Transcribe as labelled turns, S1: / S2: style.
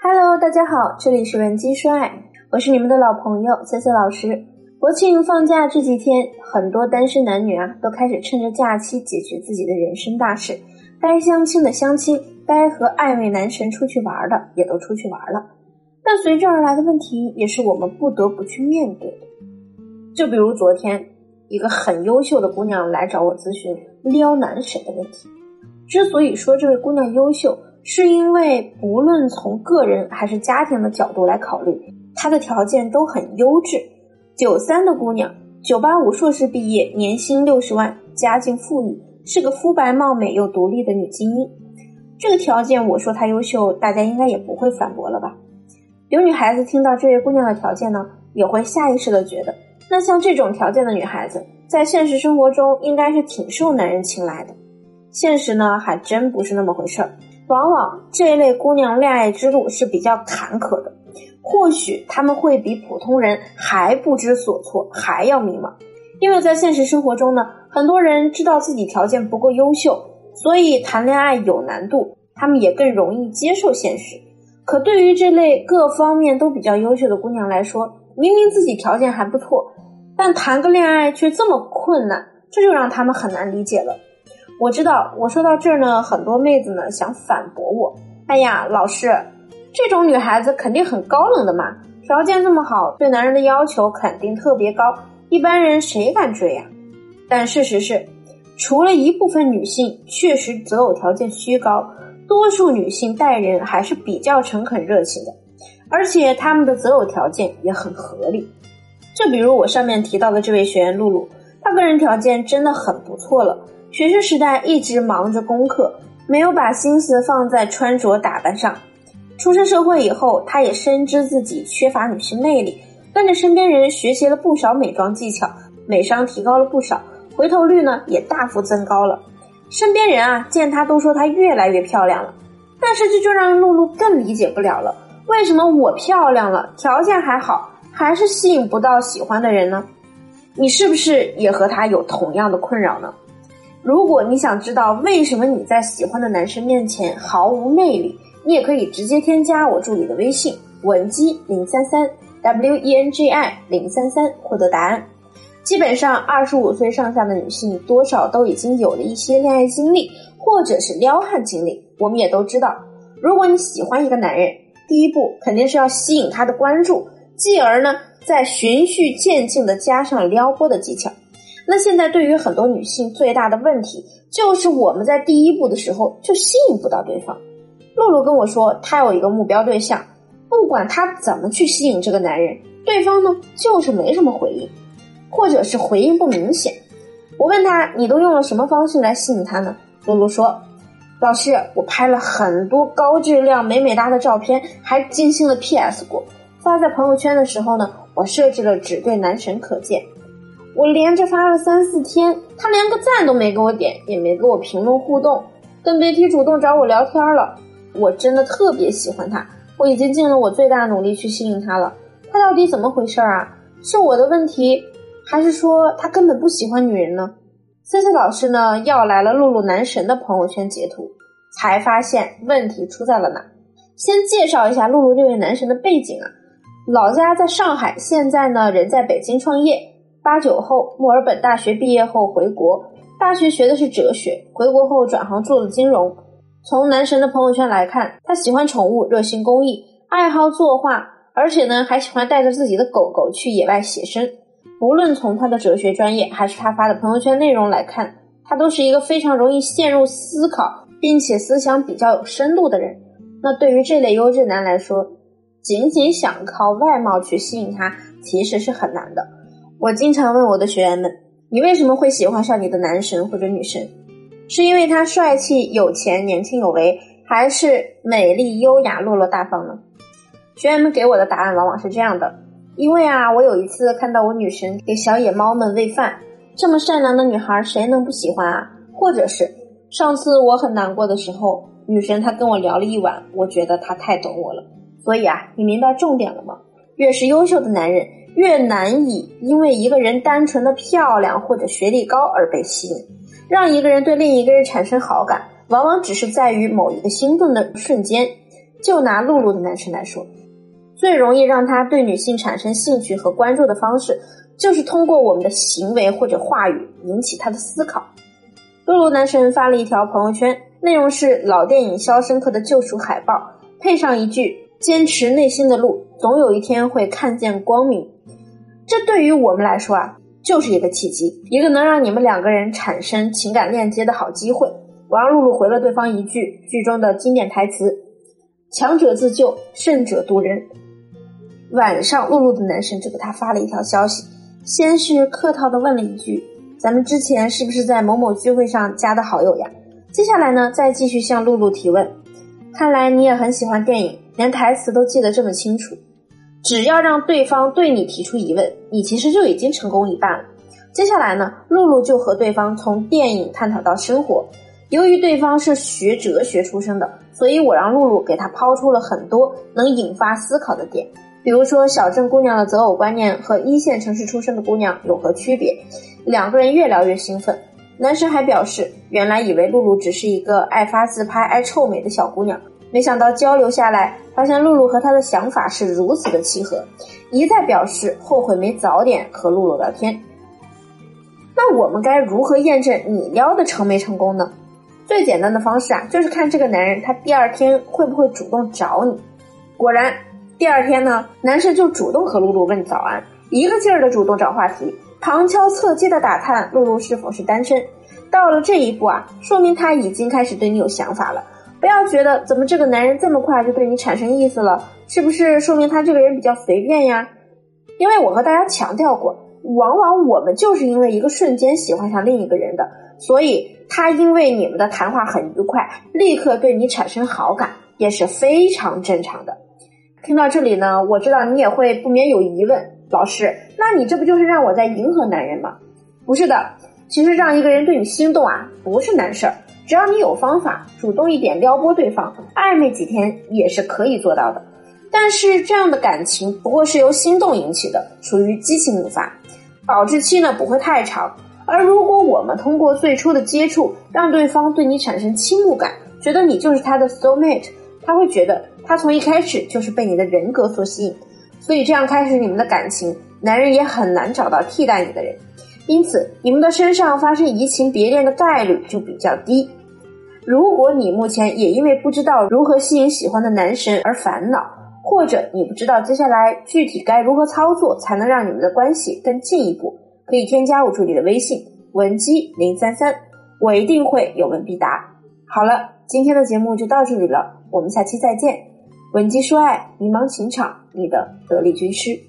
S1: Hello，大家好，这里是文姬说爱，我是你们的老朋友 C C 老师。国庆放假这几天，很多单身男女啊，都开始趁着假期解决自己的人生大事。该相亲的相亲，该和暧昧男神出去玩的也都出去玩了。但随之而来的问题，也是我们不得不去面对的。就比如昨天，一个很优秀的姑娘来找我咨询撩男神的问题。之所以说这位姑娘优秀，是因为不论从个人还是家庭的角度来考虑，她的条件都很优质。九三的姑娘，九八五硕士毕业，年薪六十万，家境富裕，是个肤白貌美又独立的女精英。这个条件，我说她优秀，大家应该也不会反驳了吧？有女孩子听到这位姑娘的条件呢，也会下意识的觉得，那像这种条件的女孩子，在现实生活中应该是挺受男人青睐的。现实呢，还真不是那么回事儿。往往这一类姑娘恋爱之路是比较坎坷的。或许他们会比普通人还不知所措，还要迷茫，因为在现实生活中呢，很多人知道自己条件不够优秀，所以谈恋爱有难度，他们也更容易接受现实。可对于这类各方面都比较优秀的姑娘来说，明明自己条件还不错，但谈个恋爱却这么困难，这就让他们很难理解了。我知道，我说到这儿呢，很多妹子呢想反驳我，哎呀，老师。这种女孩子肯定很高冷的嘛，条件这么好，对男人的要求肯定特别高，一般人谁敢追呀？但事实是，除了一部分女性确实择偶条件虚高，多数女性待人还是比较诚恳热情的，而且她们的择偶条件也很合理。就比如我上面提到的这位学员露露，她个人条件真的很不错了，学生时代一直忙着功课，没有把心思放在穿着打扮上。出身社会以后，她也深知自己缺乏女性魅力，跟着身边人学习了不少美妆技巧，美商提高了不少，回头率呢也大幅增高了。身边人啊见她都说她越来越漂亮了，但是这就让露露更理解不了了：为什么我漂亮了，条件还好，还是吸引不到喜欢的人呢？你是不是也和她有同样的困扰呢？如果你想知道为什么你在喜欢的男生面前毫无魅力，你也可以直接添加我助理的微信文姬零三三 W E N G I 零三三获得答案。基本上二十五岁上下的女性多少都已经有了一些恋爱经历，或者是撩汉经历。我们也都知道，如果你喜欢一个男人，第一步肯定是要吸引他的关注，继而呢再循序渐进的加上撩拨的技巧。那现在对于很多女性最大的问题，就是我们在第一步的时候就吸引不到对方。露露跟我说，她有一个目标对象，不管她怎么去吸引这个男人，对方呢就是没什么回应，或者是回应不明显。我问她，你都用了什么方式来吸引他呢？露露说，老师，我拍了很多高质量、美美哒的照片，还精心的 PS 过，发在朋友圈的时候呢，我设置了只对男神可见。我连着发了三四天，他连个赞都没给我点，也没给我评论互动，更别提主动找我聊天了。我真的特别喜欢他，我已经尽了我最大努力去吸引他了。他到底怎么回事啊？是我的问题，还是说他根本不喜欢女人呢？C C 老师呢要来了露露男神的朋友圈截图，才发现问题出在了哪。先介绍一下露露这位男神的背景啊，老家在上海，现在呢人在北京创业。八九后，墨尔本大学毕业后回国，大学学的是哲学，回国后转行做了金融。从男神的朋友圈来看，他喜欢宠物，热心公益，爱好作画，而且呢还喜欢带着自己的狗狗去野外写生。无论从他的哲学专业，还是他发的朋友圈内容来看，他都是一个非常容易陷入思考，并且思想比较有深度的人。那对于这类优质男来说，仅仅想靠外貌去吸引他，其实是很难的。我经常问我的学员们：你为什么会喜欢上你的男神或者女神？是因为他帅气、有钱、年轻有为，还是美丽、优雅、落落大方呢？学员们给我的答案往往是这样的：因为啊，我有一次看到我女神给小野猫们喂饭，这么善良的女孩，谁能不喜欢啊？或者是上次我很难过的时候，女神她跟我聊了一晚，我觉得她太懂我了。所以啊，你明白重点了吗？越是优秀的男人，越难以因为一个人单纯的漂亮或者学历高而被吸引。让一个人对另一个人产生好感，往往只是在于某一个心动的瞬间。就拿露露的男生来说，最容易让他对女性产生兴趣和关注的方式，就是通过我们的行为或者话语引起他的思考。露露男神发了一条朋友圈，内容是老电影《肖申克的救赎》海报，配上一句“坚持内心的路，总有一天会看见光明”。这对于我们来说啊，就是一个契机，一个能让你们两个人产生情感链接的好机会。我让露露回了对方一句剧中的经典台词：“强者自救，胜者渡人。”晚上，露露的男神就给他发了一条消息，先是客套的问了一句。咱们之前是不是在某某聚会上加的好友呀？接下来呢，再继续向露露提问。看来你也很喜欢电影，连台词都记得这么清楚。只要让对方对你提出疑问，你其实就已经成功一半了。接下来呢，露露就和对方从电影探讨到生活。由于对方是学哲学出身的，所以我让露露给他抛出了很多能引发思考的点。比如说，小镇姑娘的择偶观念和一线城市出身的姑娘有何区别？两个人越聊越兴奋。男生还表示，原来以为露露只是一个爱发自拍、爱臭美的小姑娘，没想到交流下来，发现露露和他的想法是如此的契合，一再表示后悔没早点和露露聊天。那我们该如何验证你撩的成没成功呢？最简单的方式啊，就是看这个男人他第二天会不会主动找你。果然。第二天呢，男生就主动和露露问早安，一个劲儿的主动找话题，旁敲侧击的打探露露是否是单身。到了这一步啊，说明他已经开始对你有想法了。不要觉得怎么这个男人这么快就对你产生意思了，是不是说明他这个人比较随便呀？因为我和大家强调过，往往我们就是因为一个瞬间喜欢上另一个人的，所以他因为你们的谈话很愉快，立刻对你产生好感，也是非常正常的。听到这里呢，我知道你也会不免有疑问，老师，那你这不就是让我在迎合男人吗？不是的，其实让一个人对你心动啊，不是难事儿，只要你有方法，主动一点撩拨对方，暧昧几天也是可以做到的。但是这样的感情不过是由心动引起的，属于激情引发，保质期呢不会太长。而如果我们通过最初的接触，让对方对你产生倾慕感，觉得你就是他的 soul mate，他会觉得。他从一开始就是被你的人格所吸引，所以这样开始你们的感情，男人也很难找到替代你的人，因此你们的身上发生移情别恋的概率就比较低。如果你目前也因为不知道如何吸引喜欢的男神而烦恼，或者你不知道接下来具体该如何操作才能让你们的关系更进一步，可以添加我助理的微信文姬零三三，我一定会有问必答。好了，今天的节目就到这里了，我们下期再见。文姬说爱，迷茫情场，你的得力军师。